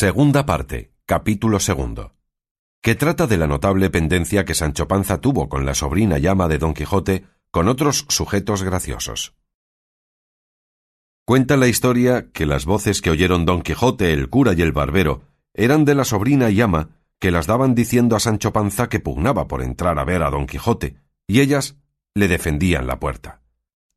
Segunda parte, capítulo segundo. Que trata de la notable pendencia que Sancho Panza tuvo con la sobrina llama de Don Quijote con otros sujetos graciosos. Cuenta la historia que las voces que oyeron Don Quijote, el cura y el barbero eran de la sobrina y ama que las daban diciendo a Sancho Panza que pugnaba por entrar a ver a Don Quijote, y ellas le defendían la puerta.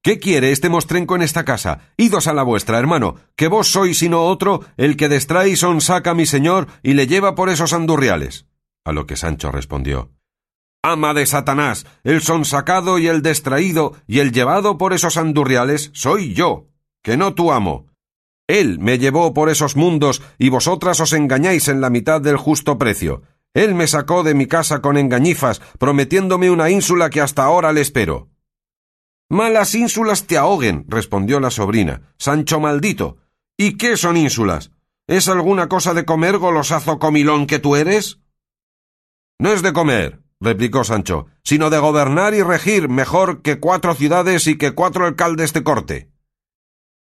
¿Qué quiere este mostrenco en esta casa? Idos a la vuestra, hermano, que vos sois sino otro el que destrae y sonsaca a mi señor y le lleva por esos andurriales. A lo que Sancho respondió Ama de Satanás, el sonsacado y el distraído y el llevado por esos andurriales soy yo, que no tu amo. Él me llevó por esos mundos y vosotras os engañáis en la mitad del justo precio. Él me sacó de mi casa con engañifas, prometiéndome una ínsula que hasta ahora le espero. Malas ínsulas te ahoguen, respondió la sobrina. Sancho maldito. ¿Y qué son ínsulas? ¿Es alguna cosa de comer, golosazo comilón que tú eres? No es de comer, replicó Sancho, sino de gobernar y regir mejor que cuatro ciudades y que cuatro alcaldes de corte.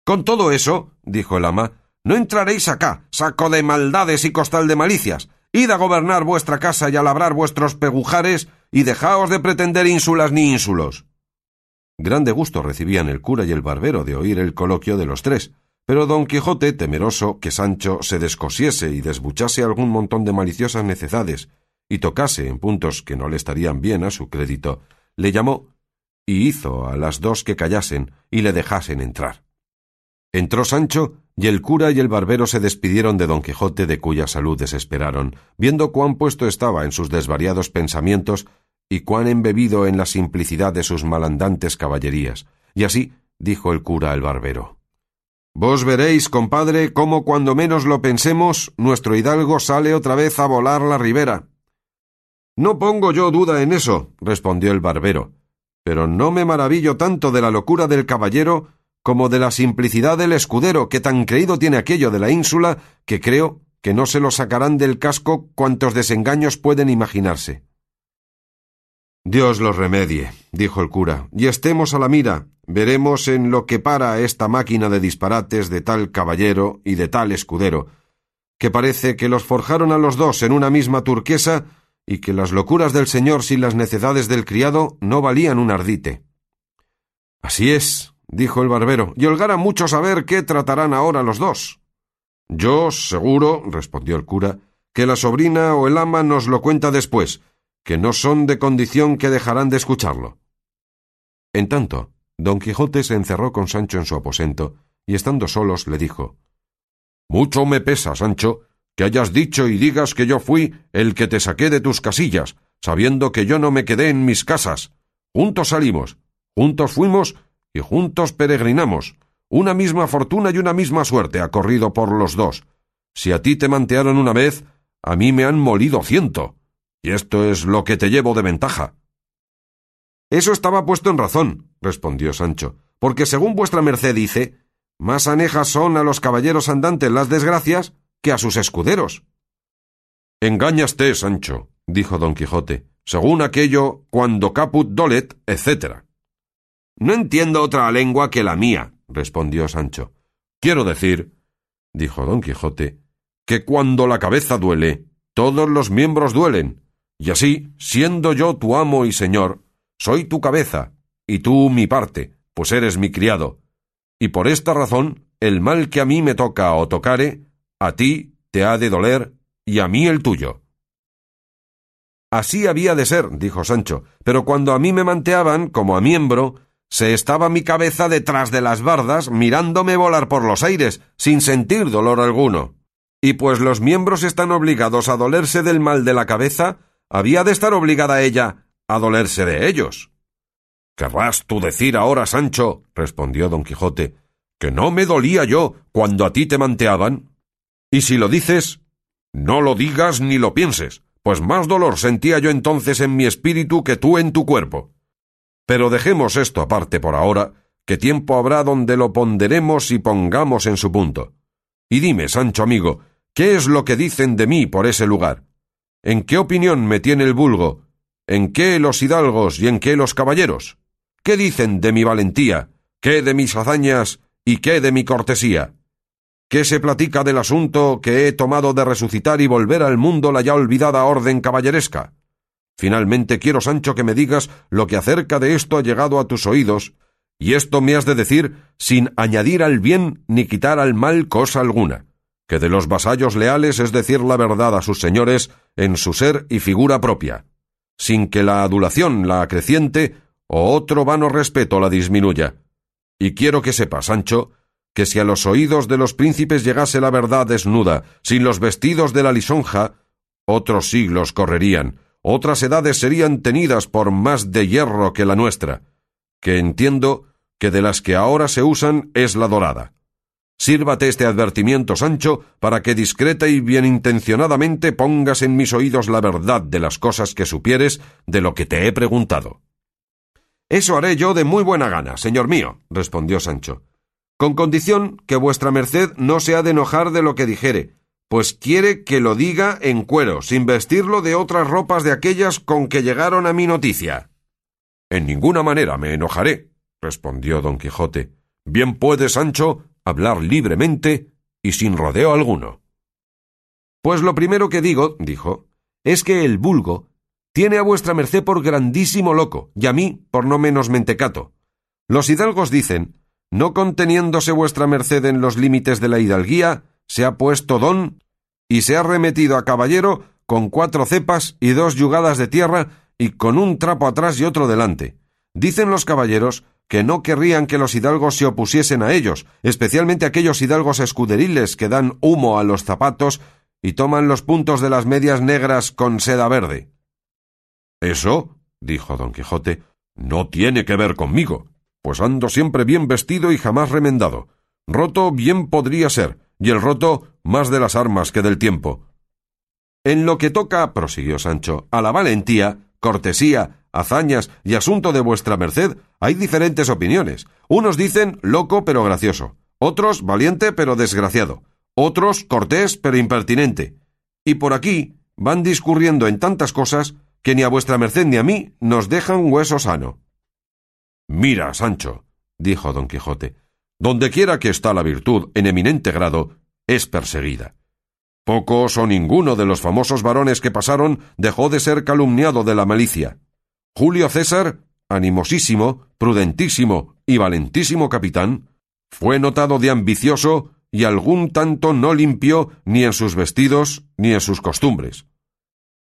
Con todo eso, dijo el ama, no entraréis acá, saco de maldades y costal de malicias. Id a gobernar vuestra casa y a labrar vuestros pegujares, y dejaos de pretender ínsulas ni ínsulos. Grande gusto recibían el cura y el barbero de oír el coloquio de los tres, pero don Quijote, temeroso que Sancho se descosiese y desbuchase algún montón de maliciosas necedades y tocase en puntos que no le estarían bien a su crédito, le llamó y hizo a las dos que callasen y le dejasen entrar. Entró Sancho, y el cura y el barbero se despidieron de don Quijote de cuya salud desesperaron, viendo cuán puesto estaba en sus desvariados pensamientos y cuán embebido en la simplicidad de sus malandantes caballerías. Y así dijo el cura al barbero. Vos veréis, compadre, cómo cuando menos lo pensemos, nuestro hidalgo sale otra vez a volar la ribera. No pongo yo duda en eso, respondió el barbero, pero no me maravillo tanto de la locura del caballero como de la simplicidad del escudero, que tan creído tiene aquello de la ínsula, que creo que no se lo sacarán del casco cuantos desengaños pueden imaginarse. Dios los remedie, dijo el cura, y estemos a la mira. Veremos en lo que para esta máquina de disparates de tal caballero y de tal escudero, que parece que los forjaron a los dos en una misma turquesa y que las locuras del señor sin las necedades del criado no valían un ardite. Así es, dijo el barbero, y holgara mucho saber qué tratarán ahora los dos. Yo, seguro, respondió el cura, que la sobrina o el ama nos lo cuenta después, que no son de condición que dejarán de escucharlo. En tanto, don Quijote se encerró con Sancho en su aposento, y estando solos le dijo Mucho me pesa, Sancho, que hayas dicho y digas que yo fui el que te saqué de tus casillas, sabiendo que yo no me quedé en mis casas. Juntos salimos, juntos fuimos y juntos peregrinamos. Una misma fortuna y una misma suerte ha corrido por los dos. Si a ti te mantearon una vez, a mí me han molido ciento. Y esto es lo que te llevo de ventaja. Eso estaba puesto en razón, respondió Sancho, porque según vuestra merced dice, más anejas son a los caballeros andantes las desgracias que a sus escuderos. Engáñaste, Sancho, dijo don Quijote, según aquello cuando caput dolet, etc. No entiendo otra lengua que la mía, respondió Sancho. Quiero decir, dijo don Quijote, que cuando la cabeza duele, todos los miembros duelen, y así, siendo yo tu amo y señor, soy tu cabeza, y tú mi parte, pues eres mi criado. Y por esta razón, el mal que a mí me toca o tocare, a ti te ha de doler, y a mí el tuyo. Así había de ser, dijo Sancho, pero cuando a mí me manteaban, como a miembro, se estaba mi cabeza detrás de las bardas, mirándome volar por los aires, sin sentir dolor alguno. Y pues los miembros están obligados a dolerse del mal de la cabeza, había de estar obligada ella a dolerse de ellos. Querrás tú decir ahora, Sancho, respondió don Quijote, que no me dolía yo cuando a ti te manteaban. Y si lo dices, no lo digas ni lo pienses, pues más dolor sentía yo entonces en mi espíritu que tú en tu cuerpo. Pero dejemos esto aparte por ahora, que tiempo habrá donde lo ponderemos y pongamos en su punto. Y dime, Sancho amigo, ¿qué es lo que dicen de mí por ese lugar? ¿En qué opinión me tiene el vulgo? ¿En qué los hidalgos y en qué los caballeros? ¿Qué dicen de mi valentía? ¿Qué de mis hazañas y qué de mi cortesía? ¿Qué se platica del asunto que he tomado de resucitar y volver al mundo la ya olvidada orden caballeresca? Finalmente quiero, Sancho, que me digas lo que acerca de esto ha llegado a tus oídos, y esto me has de decir sin añadir al bien ni quitar al mal cosa alguna, que de los vasallos leales es decir la verdad a sus señores en su ser y figura propia, sin que la adulación la acreciente o otro vano respeto la disminuya. Y quiero que sepa, Sancho, que si a los oídos de los príncipes llegase la verdad desnuda, sin los vestidos de la lisonja, otros siglos correrían, otras edades serían tenidas por más de hierro que la nuestra, que entiendo que de las que ahora se usan es la dorada. Sírvate este advertimiento, Sancho, para que discreta y bienintencionadamente pongas en mis oídos la verdad de las cosas que supieres de lo que te he preguntado. Eso haré yo de muy buena gana, señor mío, respondió Sancho con condición que vuestra merced no se ha de enojar de lo que dijere, pues quiere que lo diga en cuero, sin vestirlo de otras ropas de aquellas con que llegaron a mi noticia. En ninguna manera me enojaré, respondió don Quijote. Bien puede, Sancho, hablar libremente y sin rodeo alguno. Pues lo primero que digo, dijo, es que el vulgo tiene a vuestra merced por grandísimo loco, y a mí por no menos mentecato. Los hidalgos dicen no conteniéndose vuestra merced en los límites de la hidalguía, se ha puesto don y se ha remetido a caballero con cuatro cepas y dos yugadas de tierra y con un trapo atrás y otro delante. Dicen los caballeros que no querrían que los hidalgos se opusiesen a ellos, especialmente aquellos hidalgos escuderiles que dan humo a los zapatos y toman los puntos de las medias negras con seda verde. Eso, dijo don Quijote, no tiene que ver conmigo pues ando siempre bien vestido y jamás remendado. Roto bien podría ser, y el roto más de las armas que del tiempo. En lo que toca, prosiguió Sancho, a la valentía, cortesía, hazañas y asunto de vuestra merced, hay diferentes opiniones. Unos dicen loco pero gracioso, otros valiente pero desgraciado, otros cortés pero impertinente. Y por aquí van discurriendo en tantas cosas que ni a vuestra merced ni a mí nos dejan hueso sano. Mira, Sancho, dijo don Quijote, donde quiera que está la virtud en eminente grado, es perseguida. Pocos o ninguno de los famosos varones que pasaron dejó de ser calumniado de la malicia. Julio César, animosísimo, prudentísimo y valentísimo capitán, fue notado de ambicioso y algún tanto no limpió ni en sus vestidos ni en sus costumbres.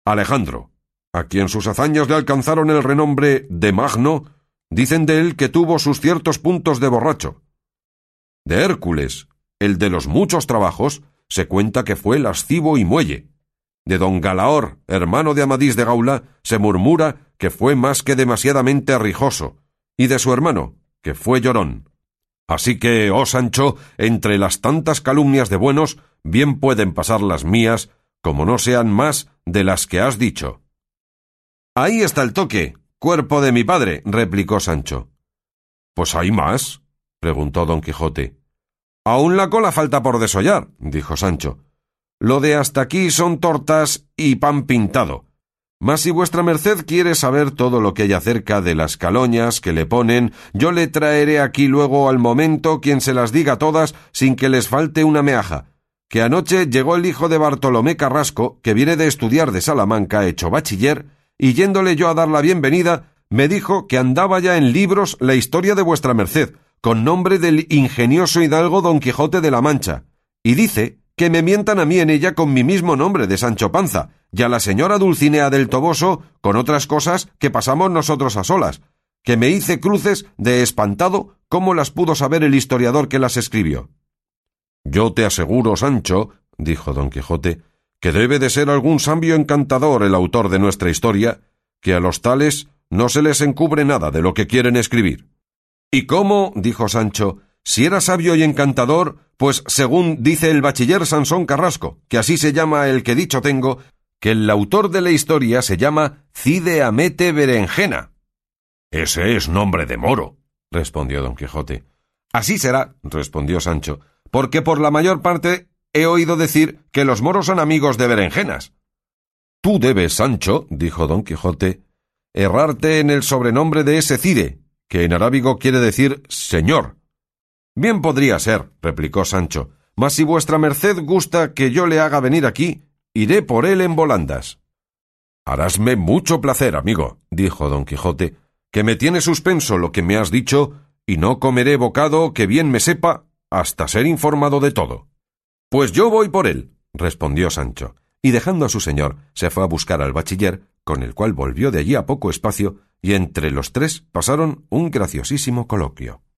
Alejandro, a quien sus hazañas le alcanzaron el renombre de Magno, Dicen de él que tuvo sus ciertos puntos de borracho. De Hércules, el de los muchos trabajos, se cuenta que fue lascivo y muelle. De don Galaor, hermano de Amadís de Gaula, se murmura que fue más que demasiadamente arrijoso, y de su hermano, que fue llorón. Así que, oh Sancho, entre las tantas calumnias de buenos, bien pueden pasar las mías, como no sean más de las que has dicho. Ahí está el toque, Cuerpo de mi padre, replicó Sancho. Pues hay más, preguntó don Quijote. Aún la cola falta por desollar, dijo Sancho. Lo de hasta aquí son tortas y pan pintado. Mas si vuestra merced quiere saber todo lo que hay acerca de las caloñas que le ponen, yo le traeré aquí luego al momento quien se las diga todas sin que les falte una meaja. Que anoche llegó el hijo de Bartolomé Carrasco, que viene de estudiar de Salamanca, hecho bachiller, y yéndole yo a dar la bienvenida, me dijo que andaba ya en libros la historia de vuestra merced, con nombre del ingenioso hidalgo don Quijote de la Mancha, y dice que me mientan a mí en ella con mi mismo nombre de Sancho Panza, y a la señora Dulcinea del Toboso con otras cosas que pasamos nosotros a solas, que me hice cruces de espantado cómo las pudo saber el historiador que las escribió. Yo te aseguro, Sancho, dijo don Quijote, que debe de ser algún sabio encantador el autor de nuestra historia, que a los tales no se les encubre nada de lo que quieren escribir. ¿Y cómo? dijo Sancho, si era sabio y encantador, pues según dice el bachiller Sansón Carrasco, que así se llama el que dicho tengo, que el autor de la historia se llama Cide Amete Berenjena. Ese es nombre de moro, respondió don Quijote. Así será, respondió Sancho, porque por la mayor parte he oído decir que los moros son amigos de berenjenas. Tú debes, Sancho, dijo don Quijote, errarte en el sobrenombre de ese Cide, que en arábigo quiere decir señor. Bien podría ser, replicó Sancho, Mas si vuestra merced gusta que yo le haga venir aquí, iré por él en volandas. Harásme mucho placer, amigo, dijo don Quijote, que me tiene suspenso lo que me has dicho, y no comeré bocado que bien me sepa hasta ser informado de todo. Pues yo voy por él, respondió Sancho, y dejando a su señor, se fue a buscar al bachiller, con el cual volvió de allí a poco espacio, y entre los tres pasaron un graciosísimo coloquio.